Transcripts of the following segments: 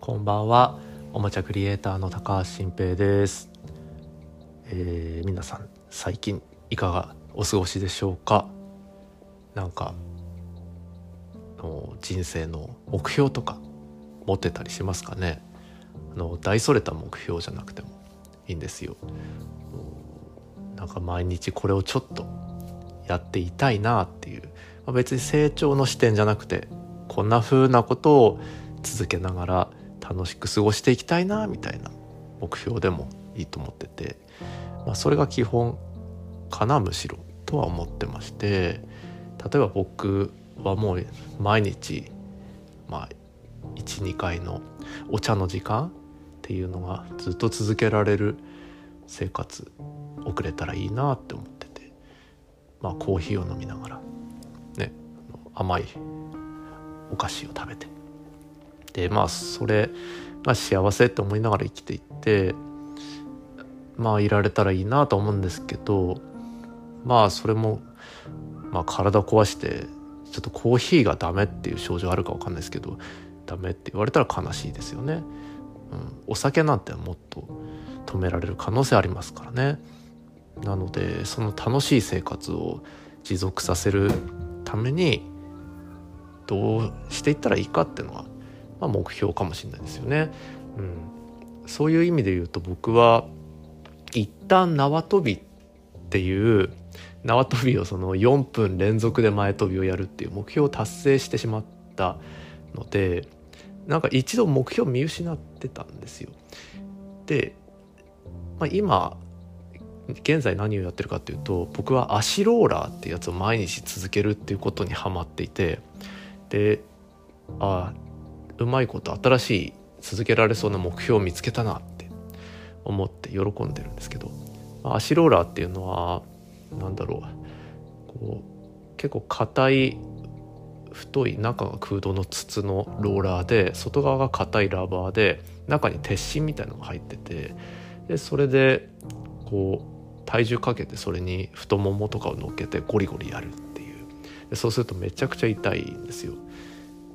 こんばんは。おもちゃクリエイターの高橋新平です、えー、皆さん最近いかがお過ごしでしょうか？なんかの人生の目標とか持ってたりしますかね？あの大それた目標じゃなくてもいいんですよ。なんか毎日これをちょっとやっていたいなっていう、まあ、別に成長の視点じゃなくてこんな風なことを続けながら楽しく過ごしていきたいなみたいな目標でもいいと思ってて、まあ、それが基本かなむしろとは思ってまして例えば僕はもう毎日まあ12回のお茶の時間っていうのがずっと続けられる生活送れたらいいなって思っててまあコーヒーを飲みながらね甘いお菓子を食べてでまあそれが幸せって思いながら生きていってまあいられたらいいなと思うんですけどまあそれも、まあ、体壊してちょっとコーヒーがダメっていう症状あるか分かんないですけどダメって言われたら悲しいですよね。うん、お酒なんてもっと止められる可能性ありますからね。なのでその楽しい生活を持続させるためにどうしていったらいいかっていうのはまあ、目標かもしれないですよね。うん、そういう意味で言うと僕は一旦縄跳びっていう縄跳びをその4分連続で前跳びをやるっていう目標を達成してしまったのでなんか一度目標を見失ってたんですよ。で、まあ、今現在何をやってるかっていうと僕は足ローラーっていうやつを毎日続けるっていうことにはまっていてでああうまいこと新しい続けられそうな目標を見つけたなって思って喜んでるんですけど足ローラーっていうのは何だろうこう結構硬い太い中が空洞の筒のローラーで外側が硬いラバーで中に鉄芯みたいのが入っててでそれでこう体重かけてそれに太ももとかを乗っけてゴリゴリやるっていう。でそうするとめちゃくちゃ痛いんですよ。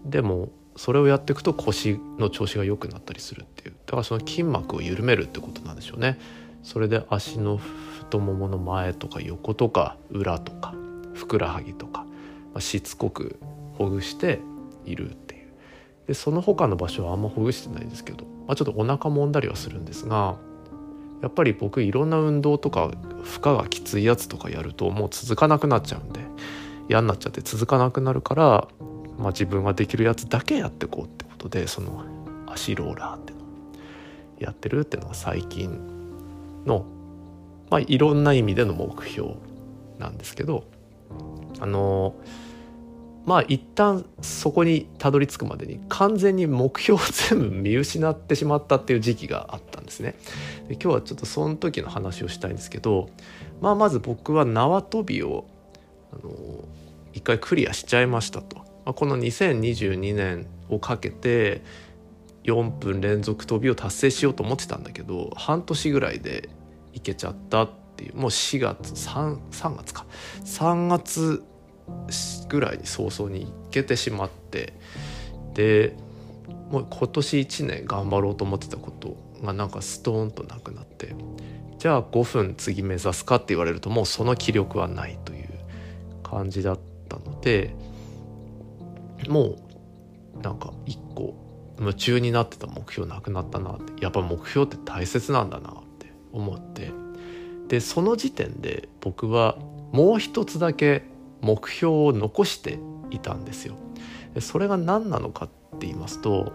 でもそれをやっていくと腰の調子が良くなったりするっていう。だからその筋膜を緩めるってことなんでしょうね。それで足の太ももの前とか横とか裏とかふくらはぎとか、まあ、しつこくほぐしているっていう。でその他の場所はあんまほぐしてないですけど、まあ、ちょっとお腹もんだりはするんですがやっぱり僕いろんな運動とか負荷がきついやつとかやるともう続かなくなっちゃうんで嫌になっちゃって続かなくなるからまあ、自分ができるやつだけやっていこうってことでその足ローラーってのやってるっていうのが最近の、まあ、いろんな意味での目標なんですけどあのまあ一旦そこにたどり着くまでに完全に目標を全部見失ってしまったっていう時期があったんですね。で今日はちょっとその時の話をしたいんですけど、まあ、まず僕は縄跳びをあの一回クリアしちゃいましたと。この2022年をかけて4分連続飛びを達成しようと思ってたんだけど半年ぐらいでいけちゃったっていうもう4月 3, 3月か。3月ぐらいに早々にいけてしまってでもう今年1年頑張ろうと思ってたことがなんかストーンとなくなってじゃあ5分次目指すかって言われるともうその気力はないという感じだったのでもうなんか一個夢中になってた目標なくなったなってやっぱ目標って大切なんだなって思ってでその時点で僕はもう一つだけ目標を残していたんですよ。それが何なのかって言いますと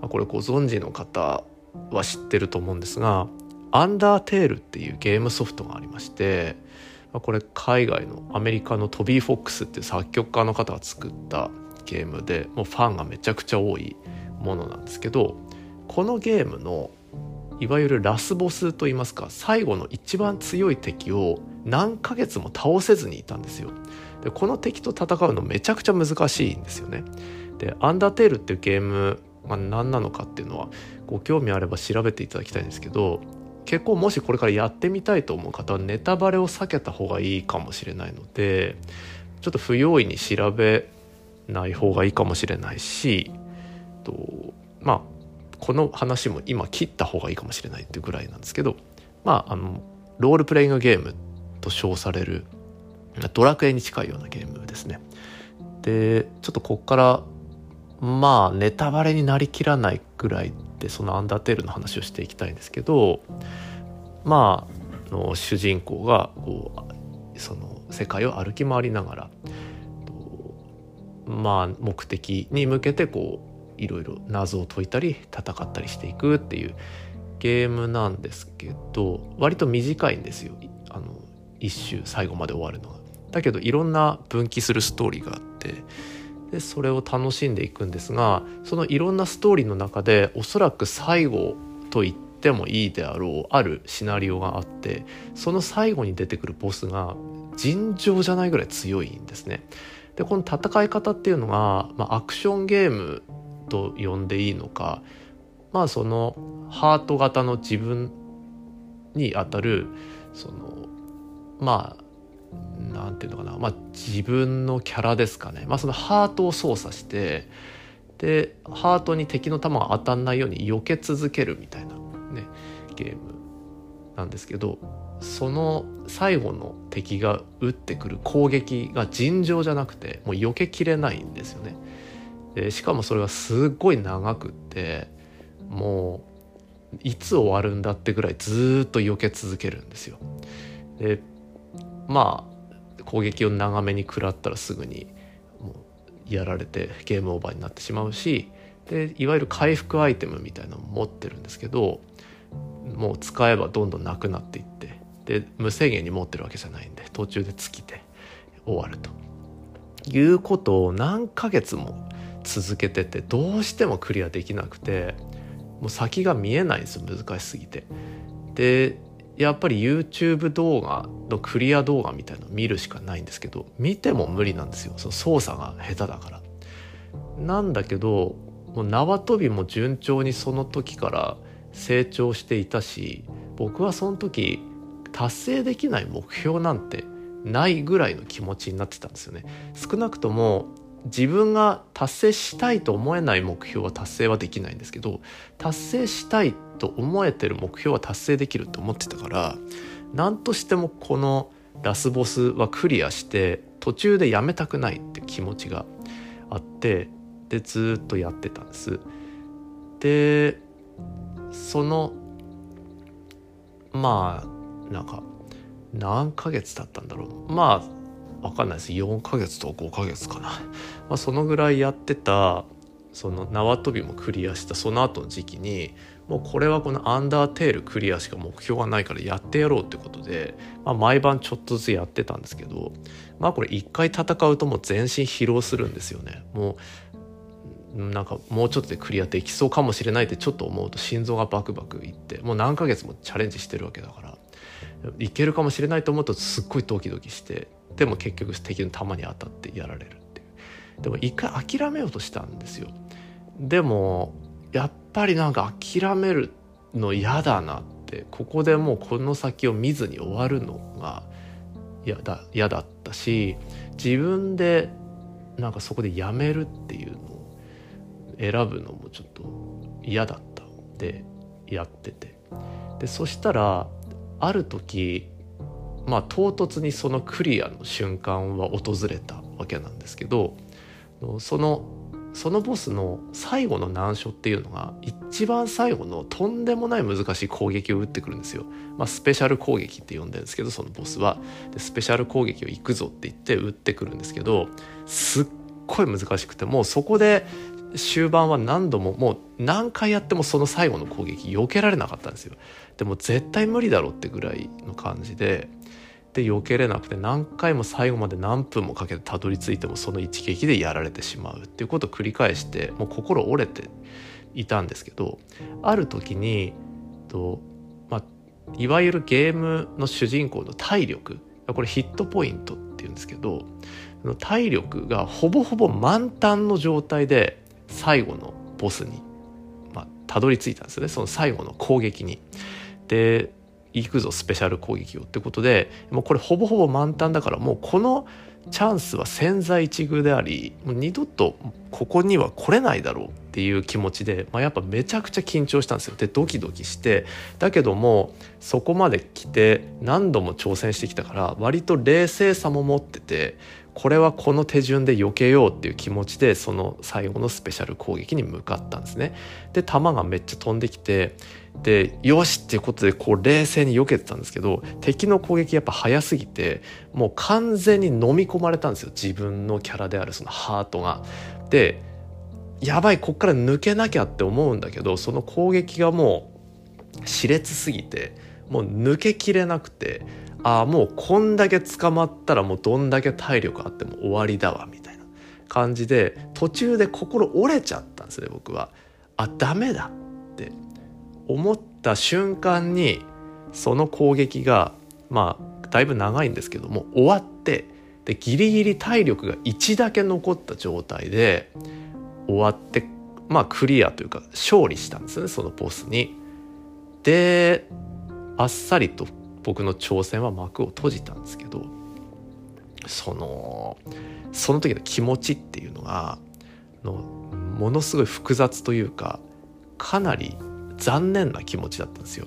これご存知の方は知ってると思うんですが「アンダーテール」っていうゲームソフトがありましてこれ海外のアメリカのトビー・フォックスっていう作曲家の方が作ったゲームでもうファンがめちゃくちゃ多いものなんですけどこのゲームのいわゆるラスボスといいますか最後の一番強い敵を何ヶ月も倒せずにいたんですよ。でこの敵と戦うのめちゃくちゃ難しいんですよね。で「アンダーテール」っていうゲームが何なのかっていうのはご興味あれば調べていただきたいんですけど結構もしこれからやってみたいと思う方はネタバレを避けた方がいいかもしれないのでちょっと不用意に調べない方がいいかもしれないしとまあこの話も今切った方がいいかもしれないっていうぐらいなんですけどまああのロールプレイングゲームと称されるドラクエに近いようなゲームですね。でちょっとこっからまあネタバレになりきらないぐらいでそのアンダーテールの話をしていきたいんですけどまあの主人公がこうその世界を歩き回りながらまあ目的に向けてこういろいろ謎を解いたり戦ったりしていくっていうゲームなんですけど割と短いんですよあの一周最後まで終わるのが。だけどいろんな分岐するストーリーがあってでそれを楽しんでいくんですがそのいろんなストーリーの中でおそらく最後と言ってもいいであろうあるシナリオがあってその最後に出てくるボスが尋常じゃないぐらい強いんですね。でこの戦い方っていうのが、まあ、アクションゲームと呼んでいいのかまあそのハート型の自分にあたるそのまあなんていうのかな、まあ、自分のキャラですかね、まあ、そのハートを操作してでハートに敵の弾が当たんないように避け続けるみたいなねゲームなんですけどその最後の敵が撃ってくる攻撃が尋常じゃなくてもう避けきれないんですよね。でしかもそれがすっごい長くってもういつ終わるんだってぐらいずっと避け続けるんですよ。でまあ攻撃を長めに食らったらすぐにもうやられてゲームオーバーになってしまうしでいわゆる回復アイテムみたいなのも持ってるんですけどもう使えばどんどんなくなっていってで無制限に持ってるわけじゃないんで途中で尽きて終わるということを何ヶ月も続けててどうしてもクリアできなくてもう先が見えないんですよ難しすぎて。でやっぱり YouTube 動画のクリア動画みたいの見るしかないんですけど見ても無理なんですよその操作が下手だから。なんだけどもう縄跳びも順調にその時から成長していたし僕はその時達成できない目標なんてないぐらいの気持ちになってたんですよね。少なくとも自分が達成したいと思えない目標は達成はできないんですけど達成したいと思えてる目標は達成できると思ってたから何としてもこのラスボスはクリアして途中でやめたくないって気持ちがあってでずっとやってたんです。でそのまあなんか何ヶ月経ったんだろう。まあ分かんないです。4ヶ月とか5ヶ月かな、まあ、そのぐらいやってたその縄跳びもクリアしたその後の時期にもうこれはこのアンダーテールクリアしか目標がないからやってやろうってことで、まあ、毎晩ちょっとずつやってたんですけどまあこれ一回戦うともう全身疲労するんですよね。もうなんかもうちょっとでクリアできそうかもしれないってちょっと思うと心臓がバクバクいってもう何ヶ月もチャレンジしてるわけだから。いけるかもしれないと思うとすっごいドキドキしてでも結局敵の弾に当たってやられるっていう。でも一回諦めようとしたんですよ。でもやっぱりなんか諦めるの嫌だなってここでもうこの先を見ずに終わるのが嫌だ嫌だったし自分でなんかそこでやめるっていうのを選ぶのもちょっと嫌だったんでやってて。でそしたらある時まあ唐突にそのクリアの瞬間は訪れたわけなんですけどそのそのボスの最後の難所っていうのが一番最後のとんでもない難しい攻撃を打ってくるんですよ。まあ、スペシャル攻撃って呼んでるんですけどそのボスはでスペシャル攻撃を行くぞって言って打ってくるんですけどすっごい難しくてもうそこで終盤は何度ももう何回やってもその最後の攻撃避けられなかったんですよ。でも絶対無理だろうってぐらいの感じでで避けれなくて何回も最後まで何分もかけてたどり着いてもその一撃でやられてしまうっていうことを繰り返してもう心折れていたんですけどある時にと、まあ、いわゆるゲームの主人公の体力これヒットポイントっていうんですけど体力がほぼほぼ満タンの状態で最後のボスに、まあ、たどり着いたんですね。その最後の攻撃に。で行くぞスペシャル攻撃をってことでもうこれほぼほぼ満タンだからもうこのチャンスは千載一遇でありもう二度とここには来れないだろうっていう気持ちで、まあ、やっぱめちゃくちゃ緊張したんですよ。でドキドキして。だけどもそこまで来て何度も挑戦してきたから割と冷静さも持っててこれはこの手順で避けようっていう気持ちでその最後のスペシャル攻撃に向かったんですね。で弾がめっちゃ飛んできてでよしっていうことでこう冷静に避けてたんですけど敵の攻撃やっぱ早すぎてもう完全に飲み込まれたんですよ自分のキャラであるそのハートが。でやばいこっから抜けなきゃって思うんだけどその攻撃がもう熾烈すぎてもう抜けきれなくてああもうこんだけ捕まったらもうどんだけ体力あっても終わりだわみたいな感じで途中で心折れちゃったんですね僕は。あダメだって思った瞬間にその攻撃がまあだいぶ長いんですけども終わってでギリギリ体力が1だけ残った状態で終わってまあクリアというか勝利したんですねそのボスに。であっさりと僕の挑戦は幕を閉じたんですけどそのその時の気持ちっていうのがのものすごい複雑というかかなり残念な気持ちだったんですよ。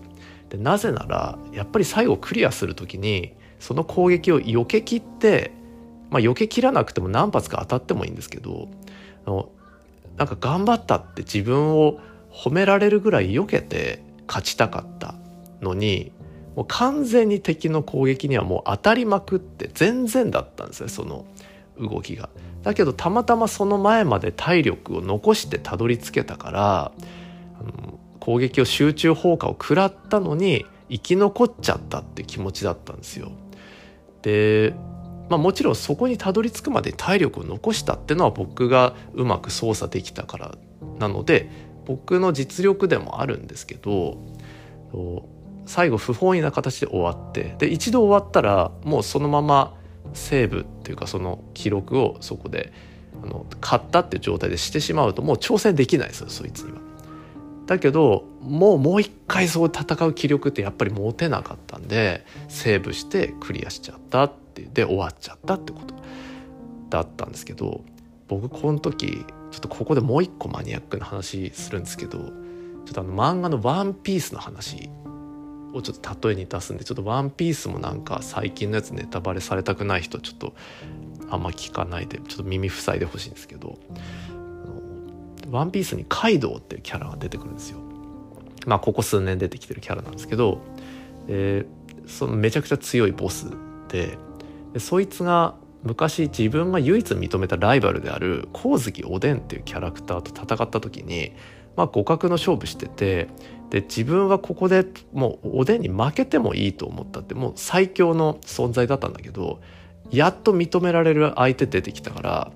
でなぜならやっぱり最後クリアする時にその攻撃を避けきってまあ避けきらなくても何発か当たってもいいんですけどのなんか頑張ったって自分を褒められるぐらい避けて勝ちたかったのにもう完全に敵の攻撃にはもう当たりまくって全然だったんですねその動きが。だけどたまたまその前まで体力を残してたどり着けたからあの攻撃を集中放火を食らったのに生き残っちゃったって気持ちだったんですよ。でまあ、もちろんそこにたどり着くまで体力を残したってのは僕がうまく操作できたからなので僕の実力でもあるんですけど最後不本意な形で終わってで一度終わったらもうそのままセーブっていうかその記録をそこであの買ったっていう状態でしてしまうともう挑戦できないですよそいつには。だけどもうもう一回そう戦う気力ってやっぱり持てなかったんでセーブしてクリアしちゃったってで終わっちゃったってことだったんですけど僕この時ちょっとここでもう一個マニアックな話するんですけどちょっとあの漫画の「ワンピースの話をちょっと例えに出すんでちょっと「ワンピースもなんか最近のやつネタバレされたくない人ちょっとあんま聞かないでちょっと耳塞いでほしいんですけど「ワンピースにカイドウっていうキャラが出てくるんですよ。まあここ数年出てきてるキャラなんですけど、そのめちゃくちゃ強いボスで。でそいつが昔自分が唯一認めたライバルである光月おでんっていうキャラクターと戦った時にまあ互角の勝負しててで自分はここでもうおでんに負けてもいいと思ったってもう最強の存在だったんだけどやっと認められる相手出てきたから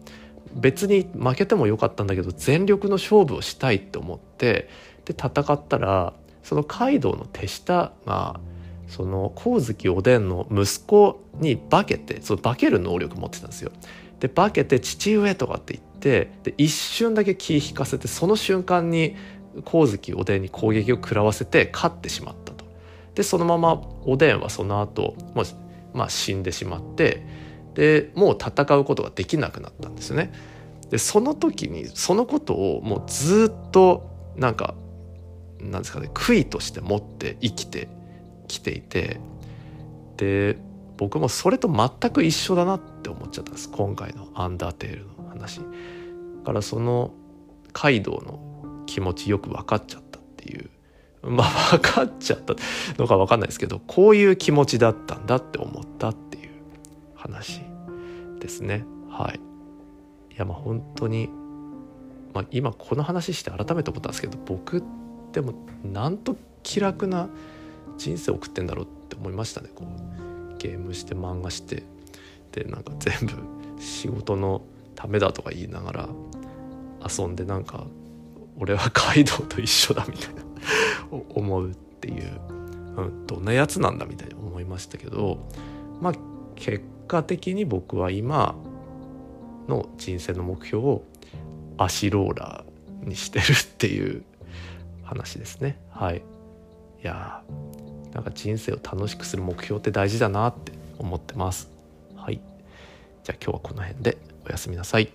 別に負けてもよかったんだけど全力の勝負をしたいって思ってで戦ったらそのカイドウの手下がその光月おでんの息子に化けてその化ける能力持ってたんですよ。で化けて父上とかって言ってで一瞬だけ気引かせてその瞬間に光月おでんに攻撃を食らわせて勝ってしまったと。でそのままおでんはその後もう、まあ、死んでしまってでもう戦うことができなくなったんですよね。でその時にそのことをもうずっとなんかなんですかね悔いとして持って生きてきていてで僕もそれと全く一緒だなって思っちゃったんです今回の「アンダーテール」の話。からそのカイドウの気持ちよく分かっちゃったっていう。まあ分かっちゃったのか分かんないですけどこういう気持ちだったんだって思ったっていう話ですね。はい。いやまあ本当に、まあ、今この話して改めて思ったんですけど僕でもなんと気楽な人生送ってんだろうって思いましたね。こうゲームして漫画してでなんか全部仕事のためだとか言いながら遊んでなんか俺はカイドウと一緒だみたいな思うっていう、うん、どんなやつなんだみたいに思いましたけどまあ結果的に僕は今の人生の目標を足ローラーにしてるっていう話ですね。はい。いやなんか人生を楽しくする目標って大事だなって思ってます。はい。じゃあ今日はこの辺でおやすみなさい。